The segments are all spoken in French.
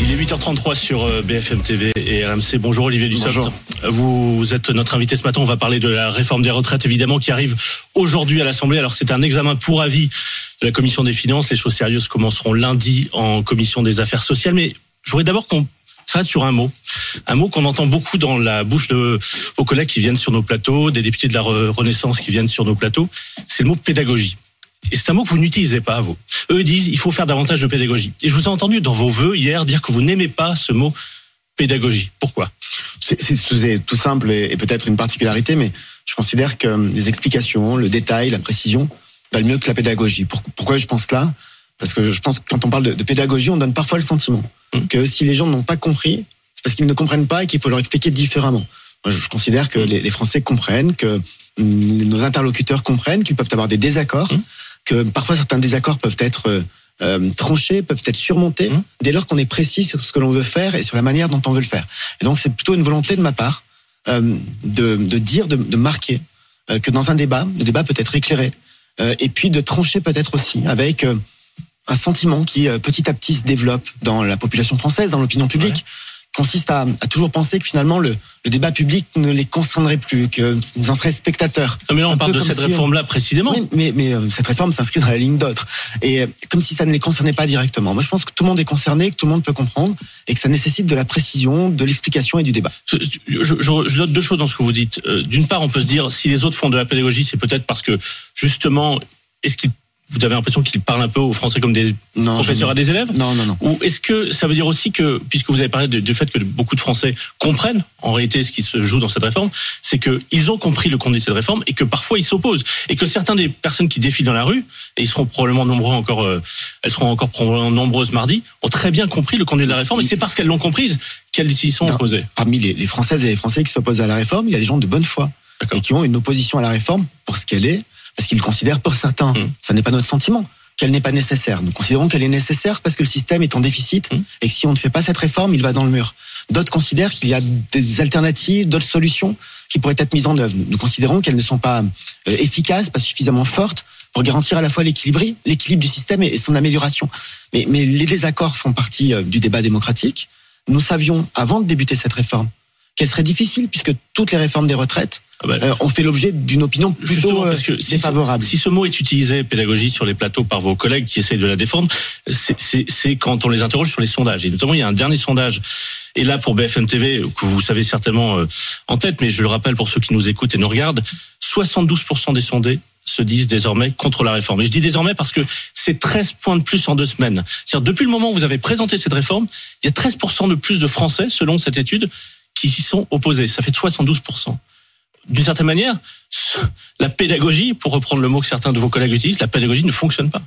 Il est 8h33 sur euh, BFM TV et RMC. Bonjour Olivier Dussopt. Bonjour. Vous êtes notre invité ce matin. On va parler de la réforme des retraites, évidemment, qui arrive aujourd'hui à l'Assemblée. Alors c'est un examen pour avis de la Commission des Finances. Les choses sérieuses commenceront lundi en Commission des Affaires sociales. Mais je voudrais d'abord qu'on s'arrête sur un mot. Un mot qu'on entend beaucoup dans la bouche de vos collègues qui viennent sur nos plateaux, des députés de la Re- Renaissance qui viennent sur nos plateaux. C'est le mot pédagogie. Et c'est un mot que vous n'utilisez pas, vous. Eux disent il faut faire davantage de pédagogie. Et je vous ai entendu dans vos vœux hier dire que vous n'aimez pas ce mot pédagogie. Pourquoi? C'est tout simple et, et peut-être une particularité, mais je considère que euh, les explications, le détail, la précision valent mieux que la pédagogie. Pour- pourquoi je pense cela Parce que je pense que quand on parle de, de pédagogie, on donne parfois le sentiment Hum. que si les gens n'ont pas compris, c'est parce qu'ils ne comprennent pas et qu'il faut leur expliquer différemment. Moi, je, considère que les, les Français comprennent, que hum, nos interlocuteurs comprennent, qu'ils peuvent avoir des désaccords, Hum. Que parfois certains désaccords peuvent être euh, euh, tranchés, peuvent être surmontés, Hum. dès lors qu'on est précis sur ce que l'on veut faire et sur la manière dont on veut le faire. Et donc c'est plutôt une volonté de ma part euh, de, de dire, de, de marquer euh, que dans un débat, le débat peut être éclairé euh, et puis de trancher peut-être aussi avec euh, un sentiment qui euh, petit à petit se développe dans la population française, dans l'opinion publique, consiste à, à toujours penser que finalement le, le débat public ne les concernerait plus, que nous en seraient spectateurs. Non, mais là, on parle de cette si, euh, réforme-là précisément. Oui, mais, mais euh, cette réforme s'inscrit dans la ligne d'autres. Et euh, comme si ça ne les concernait pas directement. Moi, je pense que tout le monde est concerné, que tout le monde peut comprendre, et que ça nécessite de la précision, de l'explication et du débat. Je, je- note deux choses dans ce que vous dites. D'une part, on peut se dire, si les autres font de la pédagogie, c'est peut-être parce que, justement, est-ce qu'ils, vous avez l'impression qu'ils parlent un peu aux Français comme des Non, professeurs à des élèves Non, non, non. Ou est-ce que ça veut dire aussi que, puisque vous avez parlé du fait que beaucoup de Français comprennent en réalité ce qui se joue dans cette réforme, c'est qu'ils ont compris le contenu de cette réforme et que parfois ils s'opposent. Et que certaines des personnes qui défilent dans la rue, et ils seront probablement nombreux encore, euh, elles seront encore probablement nombreuses mardi, ont très bien compris le contenu de la réforme et c'est parce qu'elles l'ont comprise qu'elles s'y sont Non. opposées. Parmi les, les Françaises et les Français qui s'opposent à la réforme, il y a des gens de bonne foi et qui ont une opposition à la réforme pour ce qu'elle est, parce qu'ils considèrent pour certains, Mm. ça n'est pas notre sentiment, qu'elle n'est pas nécessaire. Nous considérons qu'elle est nécessaire parce que le système est en déficit Mm. et que si on ne fait pas cette réforme, il va dans le mur. D'autres considèrent qu'il y a des alternatives, d'autres solutions qui pourraient être mises en œuvre. Nous considérons qu'elles ne sont pas euh, efficaces, pas suffisamment fortes pour garantir à la fois l'équilibre, l'équilibre du système et, son amélioration. Mais, mais les désaccords font partie euh, du débat démocratique. Nous savions, avant de débuter cette réforme, qu'elle serait difficile puisque toutes les réformes des retraites Ah bah, euh, ont fait l'objet d'une opinion plutôt euh, parce que si défavorable. Ce, si ce mot est utilisé, pédagogie, sur les plateaux par vos collègues qui essayent de la défendre, c'est quand on les interroge sur les sondages. Et notamment, il y a un dernier sondage, et là pour BFM TV, que vous savez certainement euh, en tête, mais je le rappelle pour ceux qui nous écoutent et nous regardent, 72% des sondés se disent désormais contre la réforme. Et je dis désormais parce que c'est 13 points de plus en deux semaines. C'est-à-dire depuis le moment où vous avez présenté cette réforme, il y a 13% de plus de Français, selon cette étude, qui s'y sont opposés. Ça fait 72% d'une certaine manière, la pédagogie, pour reprendre le mot que certains de vos collègues utilisent, la pédagogie ne fonctionne pas.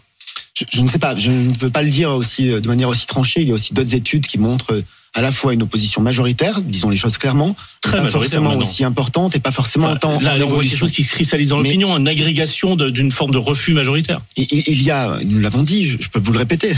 Je, je ne sais pas, je ne peux pas le dire aussi euh, de manière aussi tranchée. Il y a aussi d'autres études qui montrent euh, à la fois une opposition majoritaire, disons les choses clairement, Très pas forcément maintenant. aussi importante et pas forcément Enfin, autant là, en on voit quelque chose qui se cristallise dans l'opinion, une agrégation d'une forme de refus majoritaire. Il, il- il y a, nous l'avons dit, je, je peux vous le répéter,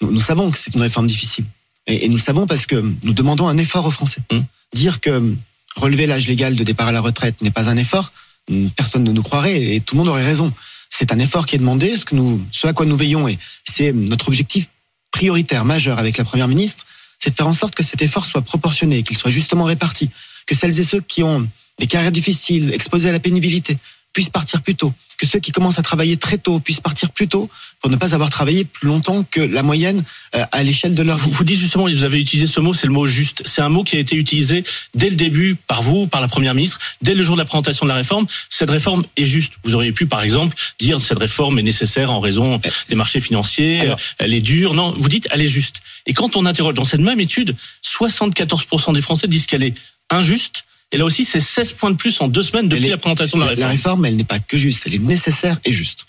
nous, nous savons que c'est une réforme difficile. Et, et nous le savons parce que nous demandons un effort aux Français. Hum. Dire que relever l'âge légal de départ à la retraite n'est pas un effort, hum, personne ne nous croirait et tout le monde aurait raison. C'est un effort qui est demandé, ce, que nous, ce à quoi nous veillons, et c'est notre objectif prioritaire, majeur avec la Première ministre, c'est de faire en sorte que cet effort soit proportionné, qu'il soit justement réparti, que celles et ceux qui ont des carrières difficiles, exposés à la pénibilité, puissent partir plus tôt, que ceux qui commencent à travailler très tôt puissent partir plus tôt pour ne pas avoir travaillé plus longtemps que la moyenne euh, à l'échelle de leur Vous, vie. vous dites justement, vous avez utilisé ce mot, c'est le mot juste. C'est un mot qui a été utilisé dès le début par vous, par la première ministre, dès le jour de la présentation de la réforme. Cette réforme est juste. Vous auriez pu, par exemple, dire cette réforme est nécessaire en raison des marchés financiers, Alors- elle est dure. Non, vous dites elle est juste. Et quand on interroge dans cette même étude, 74% des Français disent qu'elle est injuste Et là aussi, c'est 16 points de plus en deux semaines depuis est- la présentation de la réforme. la réforme, elle n'est pas que juste, elle est nécessaire et juste.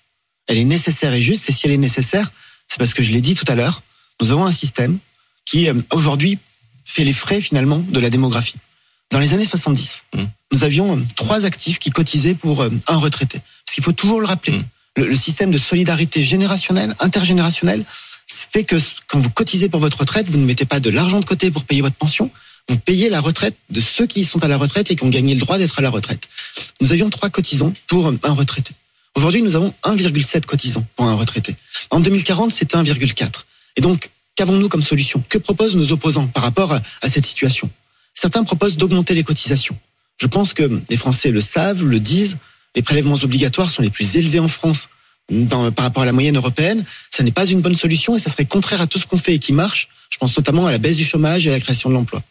Elle est nécessaire et juste, et si elle est nécessaire, c'est parce que je l'ai dit tout à l'heure, nous avons un système qui, euh, aujourd'hui, fait les frais, finalement, de la démographie. Dans les années 70, Mm. nous avions euh, trois actifs qui cotisaient pour euh, un retraité. Parce qu'il faut toujours le rappeler. Mm. Le, le système de solidarité générationnelle, intergénérationnelle, fait que quand vous cotisez pour votre retraite, vous ne mettez pas de l'argent de côté pour payer votre pension, vous payez la retraite de ceux qui sont à la retraite et qui ont gagné le droit d'être à la retraite. Nous avions trois cotisants pour un retraité. Aujourd'hui, nous avons 1,7 cotisants pour un retraité. En 2040, c'était 1,4. Et donc, qu'avons-nous comme solution? Que proposent nos opposants par rapport à, cette situation? Certains proposent d'augmenter les cotisations. Je pense que les Français le savent, le disent. Les prélèvements obligatoires sont les plus élevés en France par rapport à la moyenne européenne. Ça n'est pas une bonne solution et ça serait contraire à tout ce qu'on fait et qui marche. Je pense notamment à la baisse du chômage et à la création de l'emploi.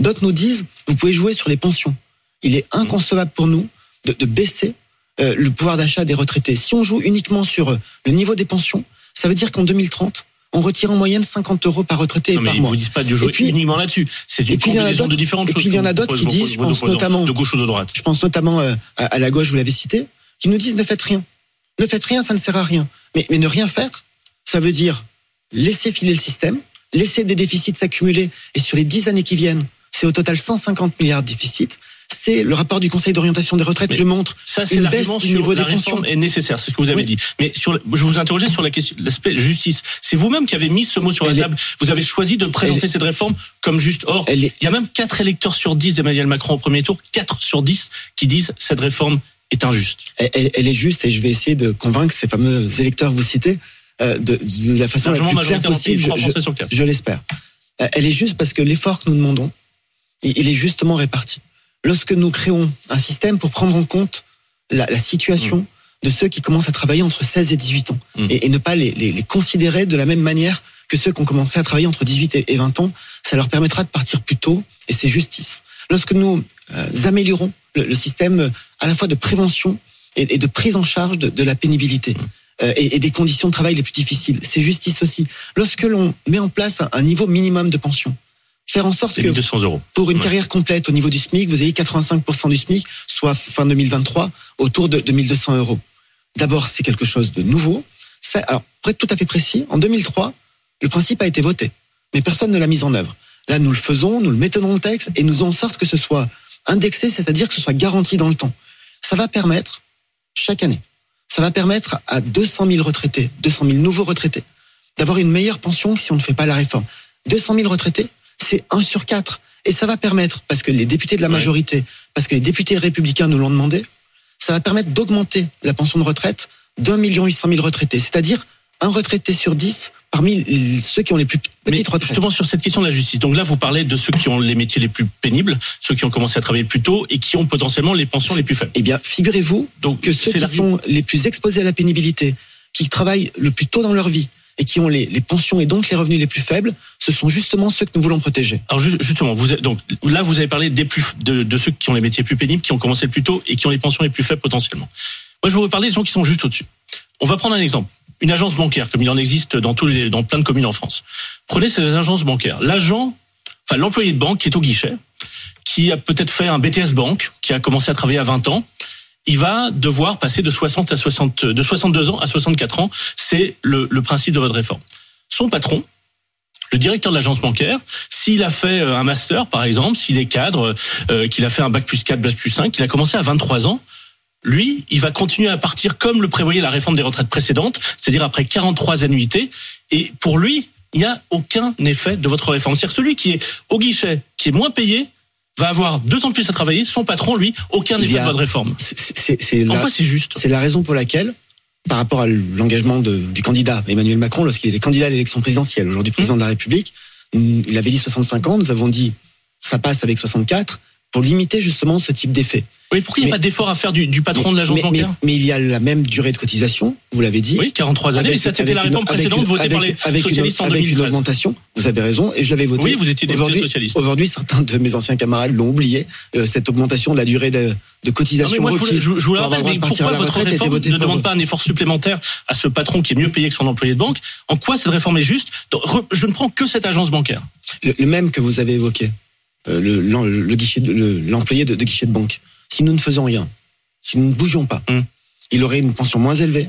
D'autres nous disent, vous pouvez jouer sur les pensions. Il est inconcevable pour nous de, de baisser euh, le pouvoir d'achat des retraités. Si on joue uniquement sur euh, le niveau des pensions, ça veut dire qu'en 2030, on retire en moyenne 50 euros par retraité Non, mais par ils mois. vous disent pas de jouer Et puis- uniquement là-dessus. C'est et une puis il y en a combinaison de d'autres- différentes et choses. puis il y en a d'autres qui disent, je pense notamment- de gauche ou de droite. Je pense notamment euh, à, à la gauche, vous l'avez cité, qui nous disent ne faites rien. Ne faites rien, ça ne sert à rien. Mais, mais ne rien faire, ça veut dire laisser filer le système, laisser des déficits s'accumuler, et sur les 10 années qui viennent, c'est au total 150 milliards de déficits. C'est le rapport du Conseil d'orientation des retraites Mais le montre. Ça, c'est Une baisse du sur niveau des pensions. est nécessaire, c'est ce que vous avez Oui. dit. Mais sur, le- je vous interrogeais sur la question, l'aspect justice. C'est vous-même qui avez mis ce mot sur la est- table. Vous avez choisi de présenter est- cette réforme comme juste. Or, est- il y a même 4 électeurs sur 10 d'Emmanuel Macron au premier tour, 4 sur 10 qui disent cette réforme est injuste. Elle, est juste, et je vais essayer de convaincre ces fameux électeurs que vous citez euh, de, de la façon la plus claire possible. Je- 3 je- Français sur 4. Je l'espère. Euh, Elle est juste parce que l'effort que nous demandons, il est justement réparti. Lorsque nous créons un système pour prendre en compte la, la situation de ceux qui commencent à travailler entre 16 et 18 ans Mm. et, et ne pas les, les- les considérer de la même manière que ceux qui ont commencé à travailler entre 18 et, et 20 ans, ça leur permettra de partir plus tôt et c'est justice. Lorsque nous euh, améliorons le, le système euh, à la fois de prévention et, et de prise en charge de, de la pénibilité euh, et, et des conditions de travail les plus difficiles, c'est justice aussi. Lorsque l'on met en place un, un niveau minimum de pension, faire en sorte que 1200 euros. pour une Ouais. carrière complète au niveau du SMIC, vous ayez 85% du SMIC, soit fin 2023, autour de 2200 euros. D'abord, c'est quelque chose de nouveau. Ça, alors, pour être tout à fait précis, en 2003, le principe a été voté, mais personne ne l'a mis en œuvre. Là, nous le faisons, nous le mettons dans le texte et nous en sorte que ce soit indexé, c'est-à-dire que ce soit garanti dans le temps. Ça va permettre, chaque année, ça va permettre à 200 000 retraités, 200 000 nouveaux retraités, d'avoir une meilleure pension que si on ne fait pas la réforme. 200 000 retraités, c'est 1 sur 4. Et ça va permettre, parce que les députés de la Ouais. majorité, parce que les députés républicains nous l'ont demandé, ça va permettre d'augmenter la pension de retraite d'un million huit cent mille retraités. C'est-à-dire un retraité sur 10 parmi ceux qui ont les plus petites retraites. justement sur cette question de la justice. Donc là, vous parlez de ceux qui ont les métiers les plus pénibles, ceux qui ont commencé à travailler plus tôt et qui ont potentiellement les pensions les plus faibles. Eh bien, figurez-vous que ceux qui sont les plus exposés à la pénibilité, qui travaillent le plus tôt dans leur vie et qui ont les, les pensions et donc les revenus les plus faibles, ce sont justement ceux que nous voulons protéger. Alors ju- justement, vous donc là vous avez parlé des plus de, de ceux qui ont les métiers plus pénibles, qui ont commencé plus tôt et qui ont les pensions les plus faibles potentiellement. Moi, je vais vous parler des gens qui sont juste au-dessus. On va prendre un exemple. Une agence bancaire, comme il en existe dans tous les, dans plein de communes en France. Prenez ces agences bancaires. L'agent, enfin l'employé de banque qui est au guichet, qui a peut-être fait un BTS banque, qui a commencé à travailler à 20 ans, il va devoir passer de 60 à 60, de 62 ans à 64 ans. C'est le, le principe de votre réforme. Son patron, le directeur de l'agence bancaire, s'il a fait euh, un master, par exemple, s'il est cadre, euh, qu'il a fait un bac plus 4, bac plus 5, qu'il a commencé à 23 ans, lui, il va continuer à partir comme le prévoyait la réforme des retraites précédentes, c'est-à-dire après 43 annuités. Et pour lui, il n'y a aucun effet de votre réforme. C'est-à-dire celui qui est au guichet, qui est moins payé, va avoir deux ans de plus à travailler. Son patron, lui, aucun effet a- de votre réforme. C'est- la, juste c'est la raison pour laquelle, par rapport à l'engagement du candidat Emmanuel Macron lorsqu'il était candidat à l'élection présidentielle, aujourd'hui président de la République, mm, il avait dit 65 ans, nous avons dit ça passe avec 64 pour limiter justement ce type d'effet. Oui, pourquoi il n'y a Mais- pas d'effort à faire du, du patron de l'agence bancaire? mais, mais il y a la même durée de cotisation, vous l'avez dit. Oui, 43 années, Avec- mais ça, c'était la réforme précédente une- votée par les avec- avec une- socialistes en avec une 2013. augmentation, vous avez raison, et je l'avais voté. Oui, vous étiez député Aujourd'hui- socialiste. Aujourd'hui, certains de mes anciens camarades l'ont oublié. euh, cette augmentation de la durée de, de Non, mais cotisation moi, je vous, je, vous rappelle, le mais pourquoi la votre réforme votée ne demande pas un effort supplémentaire à ce patron qui est mieux payé que son employé de banque? En quoi cette réforme est juste? Je ne prends que cette agence bancaire. le, même que vous avez évoqué, le- l'en- le guichet le- l'employé de, de guichet de banque. Si nous ne faisons rien, si nous ne bougions pas, Hmm. il aurait une pension moins élevée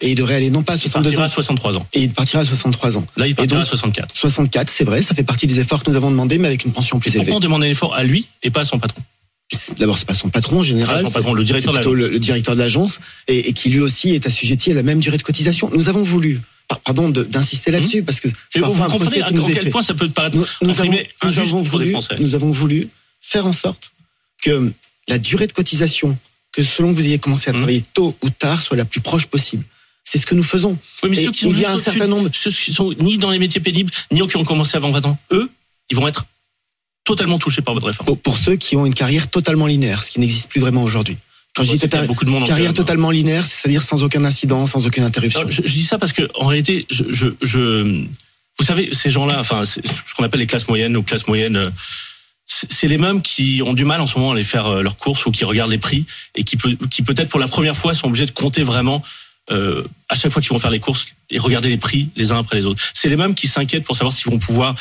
et il devrait aller non pas à Il 62 partira ans à 63 ans. et il partira à 63 ans. Là, il partira donc- à 64. 64, c'est vrai, ça fait partie des efforts que nous avons demandé, mais avec une pension plus élevée. Pourquoi on demande un effort à lui et pas à son patron? D'abord, c'est pas son patron en général, son patron, le directeur de l'agence. le, le directeur de l'agence, et, et qui lui aussi est assujetti à la même durée de cotisation. Nous avons voulu, pardon, d'insister là-dessus, parce que c'est parfois vous un procès qui nous est quel fait. point ça peut paraître Nous, nous avons, nous injuste avons pour les voulu, Français. nous avons voulu faire en sorte que la durée de cotisation, que selon que vous ayez commencé à Mmh. travailler tôt ou tard, soit la plus proche possible. C'est ce que nous faisons. Oui, mais ceux qui sont il y a un certain nombre- ceux qui sont ni dans les métiers pénibles, ni qui ont commencé avant 20 ans, eux, ils vont être totalement touchés par votre réforme. Pour, pour ceux qui ont une carrière totalement linéaire, ce qui n'existe plus vraiment aujourd'hui. Quand je dis c'est qu'il y a tota- beaucoup de monde carrière totalement linéaire, c'est-à-dire sans aucun incident, sans aucune interruption. Je, je dis ça parce que en réalité, je, je, je- vous savez, ces gens-là, enfin, ce qu'on appelle les classes moyennes ou classes moyennes, euh, c'est les mêmes qui ont du mal en ce moment à aller faire euh, leurs courses ou qui regardent les prix et qui, peut, qui peut-être pour la première fois sont obligés de compter vraiment euh, à chaque fois qu'ils vont faire les courses et regarder les prix les uns après les autres. C'est les mêmes qui s'inquiètent pour savoir s'ils vont pouvoir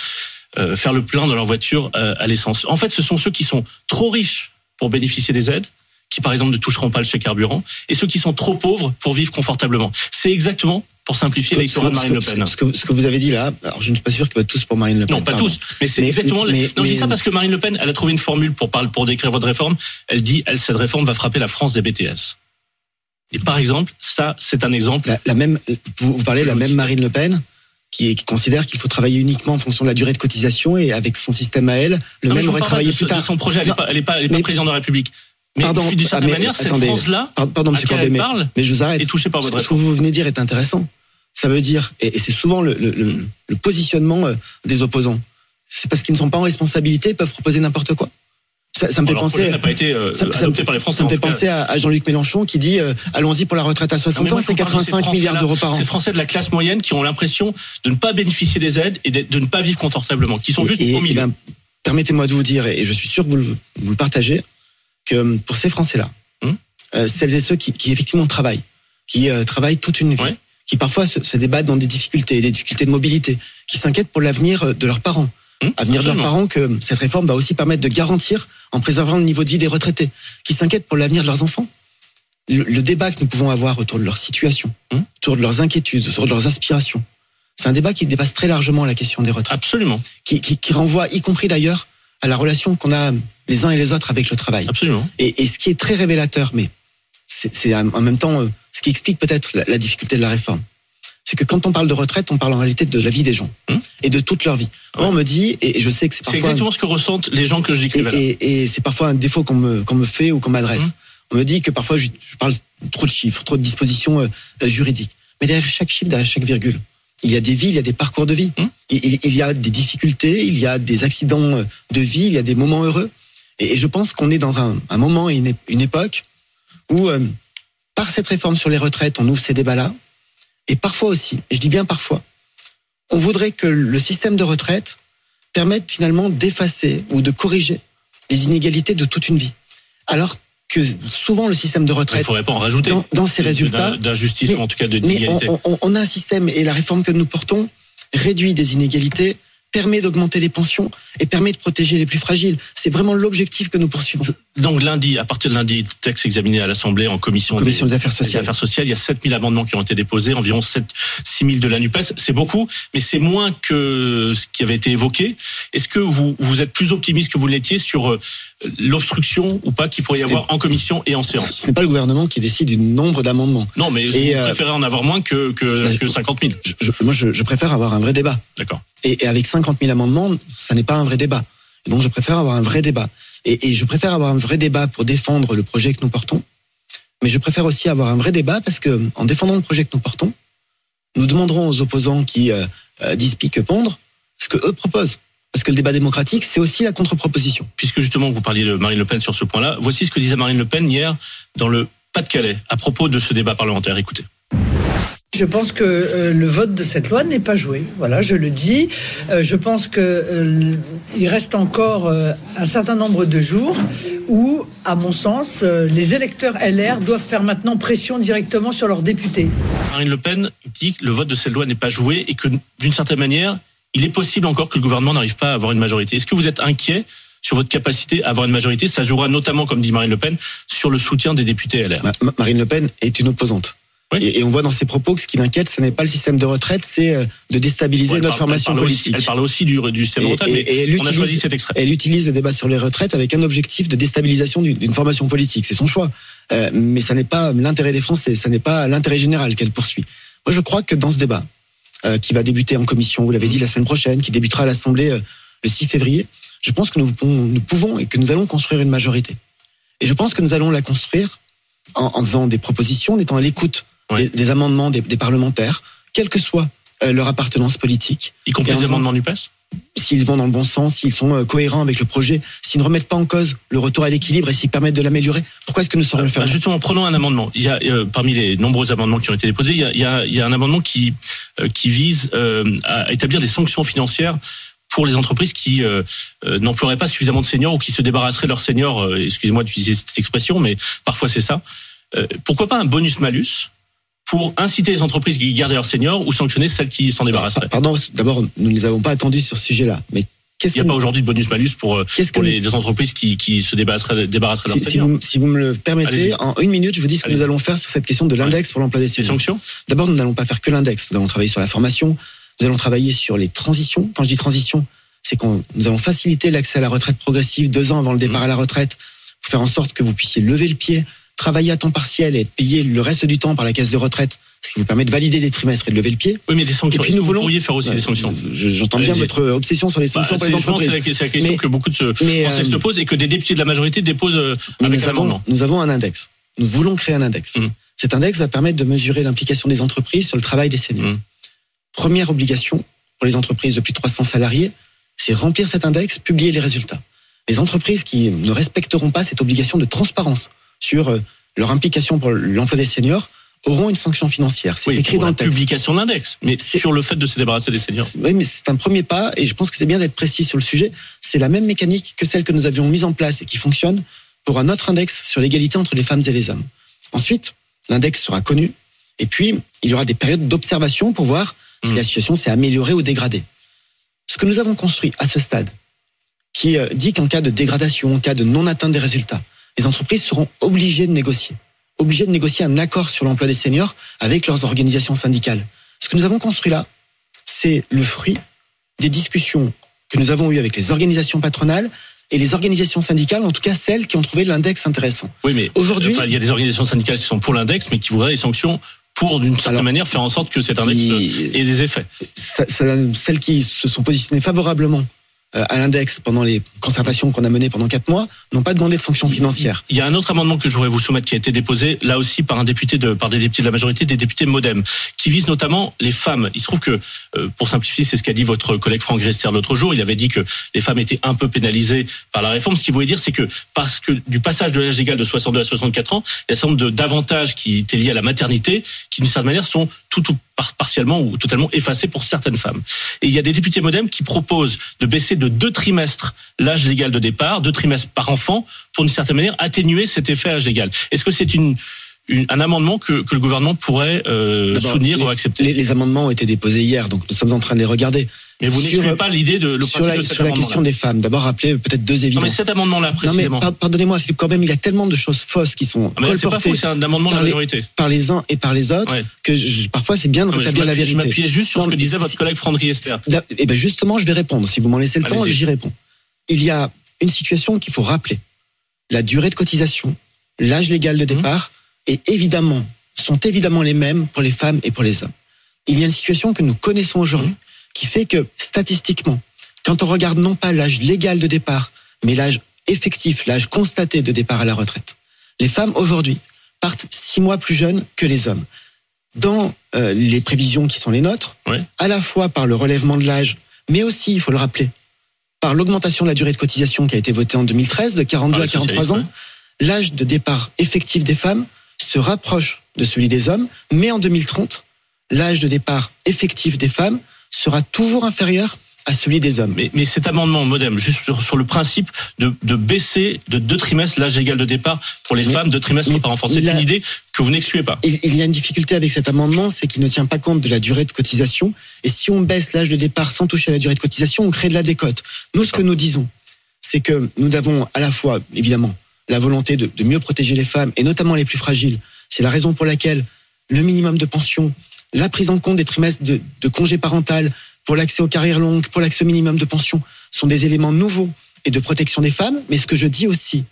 euh, faire le plein de leur voiture euh, à l'essence. En fait, ce sont ceux qui sont trop riches pour bénéficier des aides, qui par exemple ne toucheront pas le chèque carburant, et ceux qui sont trop pauvres pour vivre confortablement. C'est exactement, pour simplifier, l'électorat de Marine Le Pen. Ce que, ce que vous avez dit là, alors je ne suis pas sûr qu'ils votent tous pour Marine Le Pen. Non, pas pardon. tous, mais c'est exactement. mais- non, je dis ça parce que Marine Le Pen, elle a trouvé une formule pour parler, pour décrire votre réforme. Elle dit, elle, cette réforme va frapper la France des BTS. Et par exemple, ça, c'est un exemple. La, la même, vous, vous parlez de la même Marine Le Pen qui, qui considère qu'il faut travailler uniquement en fonction de la durée de cotisation et avec son système à elle, le Non, même aurait travaillé plus tard. son projet, elle n'est pas, elle est pas, elle est pas mais- présidente de la République. Mais Pardon, d'une ah, certaine mais manière, cette. France-là, Pardon, Monsieur Corbet, mais, parle, mais je vous arrête. par votre Ce ce que vous venez de dire est intéressant. Ça veut dire, et, et c'est souvent le, le- le- le positionnement euh, des opposants, c'est parce qu'ils ne sont pas en responsabilité, ils peuvent proposer n'importe quoi. Ça, ça me fait Alors, penser. pas été euh, Ça, ça me adopté fait, par les Français. ça me fait penser à, à Jean-Luc Mélenchon qui dit euh, allons-y pour la retraite à Non, 60 mais moi, ans, c'est parle de ces 85 milliards d'euros par an. Ces Français de la classe moyenne qui ont l'impression de ne pas bénéficier des aides et de, de ne pas vivre confortablement, qui sont Et- juste et- au milieu. ben, Permettez-moi de vous dire, et je suis sûr que vous le, vous le partagez, que euh, pour ces Français-là, Hum. euh, celles et ceux qui, qui effectivement travaillent, qui euh, travaillent toute une vie, Ouais. qui parfois se, se débattent dans des difficultés, des difficultés de mobilité, qui s'inquiètent pour l'avenir de leurs parents, Hum, avenir de leurs parents que cette réforme va aussi permettre de garantir en préservant le niveau de vie des retraités, qui s'inquiètent pour l'avenir de leurs enfants. Le, le débat que nous pouvons avoir autour de leur situation, Hum. autour de leurs inquiétudes, autour de leurs aspirations, c'est un débat qui dépasse très largement la question des retraites Absolument, qui, qui, qui renvoie, y compris d'ailleurs, à la relation qu'on a les uns et les autres avec le travail. absolument. Et, et ce qui est très révélateur, mais c'est c'est en même temps euh, ce qui explique peut-être la, la difficulté de la réforme, c'est que quand on parle de retraite, on parle en réalité de la vie des gens Hum. et de toute leur vie. Moi, on me dit, et, je sais que c'est C'est parfois, exactement ce que ressentent les gens que je décrivais et- et c'est parfois un défaut qu'on me, qu'on me fait ou qu'on m'adresse. Hum. On me dit que parfois je, je parle trop de chiffres, trop de dispositions euh, euh, juridiques. Mais derrière chaque chiffre, derrière chaque virgule, il y a des vies, il y a des parcours de vie. Hum. Il, y a des difficultés, il y a des accidents de vie, il y a des moments heureux. Et, et je pense qu'on est dans un, un moment et une, ép- une époque où, euh, par cette réforme sur les retraites, on ouvre ces débats-là. Et parfois aussi, et je dis bien parfois, on voudrait que le système de retraite permette finalement d'effacer ou de corriger les inégalités de toute une vie. Alors que souvent le système de Il ne retraite, faudrait pas en rajouter. dans, dans ses résultats, D'injustice, ou en tout cas de mais on, d'inégalité. on- on a un système et la réforme que nous portons réduit des inégalités, permet d'augmenter les pensions et permet de protéger les plus fragiles. C'est vraiment l'objectif que nous poursuivons. Donc lundi, à partir de lundi, texte examiné à l'Assemblée en commission, Commission des affaires des sociales. affaires sociales, il y a 7000 amendements qui ont été déposés, environ 7, 6000 de la NUPES. C'est beaucoup, mais c'est moins que ce qui avait été évoqué. Est-ce que vous, vous êtes plus optimiste que vous l'étiez sur euh, l'obstruction ou pas qu'il pourrait y avoir en commission et en séance? Ce n'est pas le gouvernement qui décide du nombre d'amendements. Non, mais Et, vous euh, préférez en avoir moins que, que, bah, que 50 000. Je- je- moi, je, je préfère avoir un vrai débat. D'accord. Et, et avec 50 000 amendements, ça n'est pas un vrai débat. Donc, je préfère avoir un vrai débat. Et, je préfère avoir un vrai débat pour défendre le projet que nous portons. Mais je préfère aussi avoir un vrai débat parce que, en défendant le projet que nous portons, nous demanderons aux opposants qui euh, euh, disent pique pondre ce que eux proposent. Parce que le débat démocratique, c'est aussi la contre-proposition. Puisque justement vous parliez de Marine Le Pen sur ce point-là, voici ce que disait Marine Le Pen hier dans le Pas-de-Calais à propos de ce débat parlementaire. Écoutez. Je pense que euh, le vote de cette loi n'est pas joué. Voilà, je le dis. Euh, je pense que euh, il reste encore euh, un certain nombre de jours où, à mon sens, euh, les électeurs LR doivent faire maintenant pression directement sur leurs députés. Marine Le Pen dit que le vote de cette loi n'est pas joué et que d'une certaine manière, il est possible encore que le gouvernement n'arrive pas à avoir une majorité. Est-ce que vous êtes inquiet sur votre capacité à avoir une majorité? Ça jouera notamment, comme dit Marine Le Pen, sur le soutien des députés LR. Ma- Ma- Marine Le Pen est une opposante. Oui. Et, et on voit dans ses propos que ce qui l'inquiète, ce n'est pas le système de retraite, c'est euh, de déstabiliser notre parle- elle formation aussi- politique. elle parle aussi du, du système de Et- retraite, et- mais et on a utilise- choisi cet extrait. Elle utilise le débat sur les retraites avec un objectif de déstabilisation d'une formation politique. C'est son choix. Euh, mais ça n'est pas l'intérêt des Français, ça n'est pas l'intérêt général qu'elle poursuit. Moi, je crois que dans ce débat, euh, qui va débuter en commission, vous l'avez dit, la semaine prochaine, qui débutera à l'Assemblée euh, le 6 février, je pense que nous, pouvons- nous pouvons et que nous allons construire une majorité. Et je pense que nous allons la construire en, en faisant des propositions, en étant à l'écoute Ouais. des, des amendements des, des parlementaires, quelle que soit euh, leur appartenance politique Y compris les amendements du PES s'ils vont dans le bon sens, s'ils sont euh, cohérents avec le projet, s'ils ne remettent pas en cause le retour à l'équilibre et s'ils permettent de l'améliorer, pourquoi est-ce que nous saurions le faire Ah, Justement, prenons un amendement. Il y a euh, parmi les nombreux amendements qui ont été déposés, il y a, il y a, il y a un amendement qui euh, qui vise euh, à établir des sanctions financières pour les entreprises qui euh, euh, n'emploieraient pas suffisamment de seniors ou qui se débarrasseraient de leurs seniors. euh, Excusez-moi d'utiliser cette expression, mais parfois c'est ça. Euh, pourquoi pas un bonus malus pour inciter les entreprises qui gardent leurs seniors ou sanctionner celles qui s'en débarrasseraient. Pa- Pardon, d'abord, nous ne les avons pas attendus sur ce sujet-là. Mais qu'est-ce Il n'y a pas aujourd'hui de bonus malus pour, euh, pour les, les entreprises qui, qui se débarrasseraient, débarrasseraient de si, leurs si seniors. vous, si vous me le permettez, en une minute, je vous dis ce que nous allons faire sur cette question de l'index pour l'emploi des seniors. sanctions D'abord, nous n'allons pas faire que l'index. Nous allons travailler sur la formation. Nous allons travailler sur les transitions. Quand je dis transition, c'est qu'on nous allons faciliter l'accès à la retraite progressive deux ans avant le départ Mmh. à la retraite, pour faire en sorte que vous puissiez lever le pied, travailler à temps partiel et être payé le reste du temps par la caisse de retraite, ce qui vous permet de valider des trimestres et de lever le pied. Oui, mais des sanctions. Et puis nous voulons- Vous pourriez faire aussi des sanctions. Je- J'entends bien votre obsession sur les Bah, sanctions pour les c'est- entreprises. la, la question Mais- que beaucoup de Français euh, se posent et que des députés de la majorité déposent euh, avec nous un avons, amendement. nous avons un index. Nous voulons créer un index. Mm. Cet index va permettre de mesurer l'implication des entreprises sur le travail des seniors. Mm. Première obligation pour les entreprises depuis 300 salariés, c'est remplir cet index, publier les résultats. Les entreprises qui ne respecteront pas cette obligation de transparence sur euh, leur implication pour l'emploi des seniors auront une sanction financière. C'est Oui, écrit dans la le texte. publication de l'index, mais sur le fait de se débarrasser des seniors. Oui, mais c'est un premier pas et je pense que c'est bien d'être précis sur le sujet. C'est la même mécanique que celle que nous avions mise en place et qui fonctionne pour un autre index sur l'égalité entre les femmes et les hommes. Ensuite, l'index sera connu et puis il y aura des périodes d'observation pour voir si Mm. la situation s'est améliorée ou dégradée. Ce que nous avons construit à ce stade, qui euh, dit qu'en cas de dégradation, en cas de non-atteinte des résultats, les entreprises seront obligées de négocier, obligées de négocier un accord sur l'emploi des seniors avec leurs organisations syndicales. Ce que nous avons construit là, c'est le fruit des discussions que nous avons eues avec les organisations patronales et les organisations syndicales, en tout cas celles qui ont trouvé l'index intéressant. Oui, mais Aujourd'hui- enfin, il y a des organisations syndicales qui sont pour l'index, mais qui voudraient des sanctions pour, d'une certaine Alors, manière, faire en sorte que cet index il- ait des effets. Ça- ça- Celles qui se sont positionnées favorablement à l'index pendant les concertations qu'on a menées pendant quatre mois n'ont pas demandé de sanctions financières. Il y a un autre amendement que je voudrais vous soumettre qui a été déposé là aussi par un député de par des députés de la majorité, des députés MoDem, qui vise notamment les femmes. Il se trouve que, euh, pour simplifier, c'est ce qu'a dit votre collègue Franck Grester l'autre jour. Il avait dit que les femmes étaient un peu pénalisées par la réforme. Ce qu'il voulait dire, c'est que parce que du passage de l'âge légal de 62 à 64 ans, il y a un certain nombre d'avantages qui étaient liés à la maternité, qui d'une certaine manière sont tout ou par- partiellement ou totalement effacés pour certaines femmes. Et il y a des députés MoDem qui proposent de baisser de deux trimestres l'âge légal de départ, deux trimestres par enfant, pour d'une certaine manière atténuer cet effet âge légal. Est-ce que c'est une, une- un amendement que, que le gouvernement pourrait euh, soutenir les- ou accepter Les, les amendements ont été déposés hier, donc nous sommes en train de les regarder. Mais vous n'excluez pas l'idée de le sur la, de cet sur la question des femmes, d'abord rappeler peut-être deux Non mais évidences. cet amendement-là Non mais précisément. par- pardonnez-moi Philippe, quand même, il y a tellement de choses fausses qui sont Ah, mais c'est pas faux, c'est un amendement de la majorité. par les uns et par les autres Ouais. que je- parfois c'est bien de rétablir la m'appuie- je vérité. m'appuyais juste sur Non, ce que disait votre collègue Franck Riester. Eh ben justement, je vais répondre. Si vous m'en laissez le temps, j'y réponds. Il y a une situation qu'il faut rappeler. La durée de cotisation, l'âge légal de départ, et évidemment, sont évidemment les mêmes pour les femmes et pour les hommes. Il y a une situation que nous connaissons aujourd'hui Mmh. qui fait que statistiquement, quand on regarde non pas l'âge légal de départ, mais l'âge effectif, l'âge constaté de départ à la retraite, les femmes aujourd'hui partent six mois plus jeunes que les hommes. Dans euh, les prévisions qui sont les nôtres, Ouais. à la fois par le relèvement de l'âge, mais aussi, il faut le rappeler, par l'augmentation de la durée de cotisation qui a été votée en 2013 de 42 Par à les 43 ans, l'âge de départ effectif des femmes se rapproche de celui des hommes, mais en 2030, l'âge de départ effectif des femmes sera toujours inférieur à celui des hommes. Mais, mais cet amendement modem, juste sur, sur le principe de, de baisser de deux trimestres l'âge légal de départ pour les Mais- femmes, deux trimestres par enfant, c'est une idée que vous n'excluez pas. Il il y a une difficulté avec cet amendement, c'est qu'il ne tient pas compte de la durée de cotisation. Et si on baisse l'âge de départ sans toucher à la durée de cotisation, on crée de la décote. Nous, ce que nous disons, c'est que nous avons à la fois, évidemment, la volonté de, de mieux protéger les femmes, et notamment les plus fragiles. C'est la raison pour laquelle le minimum de pension, la prise en compte des trimestres de, de congé parental pour l'accès aux carrières longues, pour l'accès au minimum de pension, sont des éléments nouveaux et de protection des femmes. Mais ce que je dis aussi,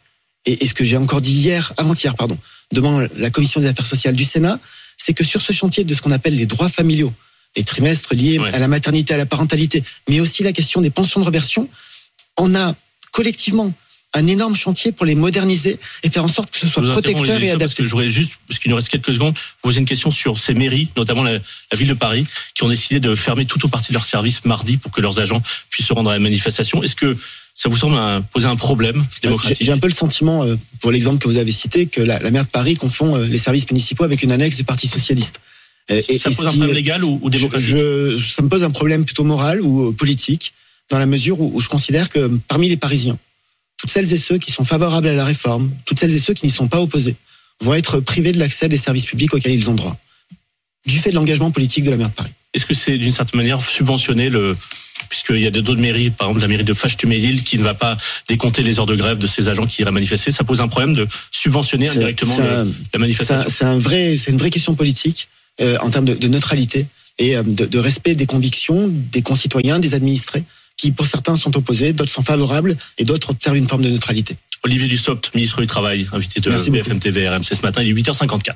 et, et ce que j'ai encore dit hier, avant-hier, pardon, devant la commission des affaires sociales du Sénat, c'est que sur ce chantier de ce qu'on appelle les droits familiaux, les trimestres liés Ouais. à la maternité, à la parentalité, mais aussi la question des pensions de reversion, on a collectivement un énorme chantier pour les moderniser et faire en sorte que ce soit protecteur et Parce adapté. que je voudrais juste, parce qu'il nous reste quelques secondes, vous poser une question sur ces mairies, notamment la, la ville de Paris, qui ont décidé de fermer tout ou partie de leur service mardi pour que leurs agents puissent se rendre à la manifestation. Est-ce que ça vous semble un- poser un problème J'ai démocratique j'ai un peu le sentiment, euh, pour l'exemple que vous avez cité, que la, la maire de Paris confond euh, les services municipaux avec une annexe du Parti socialiste. Euh, et- Ça pose un problème légal ou, ou démocratique je, ça me pose un problème plutôt moral ou euh, politique, dans la mesure où, où je considère que parmi les Parisiens, toutes celles et ceux qui sont favorables à la réforme, toutes celles et ceux qui n'y sont pas opposés, vont être privés de l'accès des services publics auxquels ils ont droit, du fait de l'engagement politique de la maire de Paris. Est-ce que c'est d'une certaine manière subventionner le puisqu'il y a d'autres mairies, par exemple la mairie de Fâche-Tumédil, qui ne va pas décompter les heures de grève de ces agents qui iraient manifester, ça pose un problème de subventionner indirectement la manifestation. c'est un vrai, c'est une vraie question politique euh, en termes de, de neutralité et euh, de, de respect des convictions des concitoyens, des administrés, qui pour certains sont opposés, d'autres sont favorables et d'autres observent une forme de neutralité. Olivier Dussopt, ministre du Travail, invité de Merci beaucoup. BFM TV RMC ce matin, il est 8h54.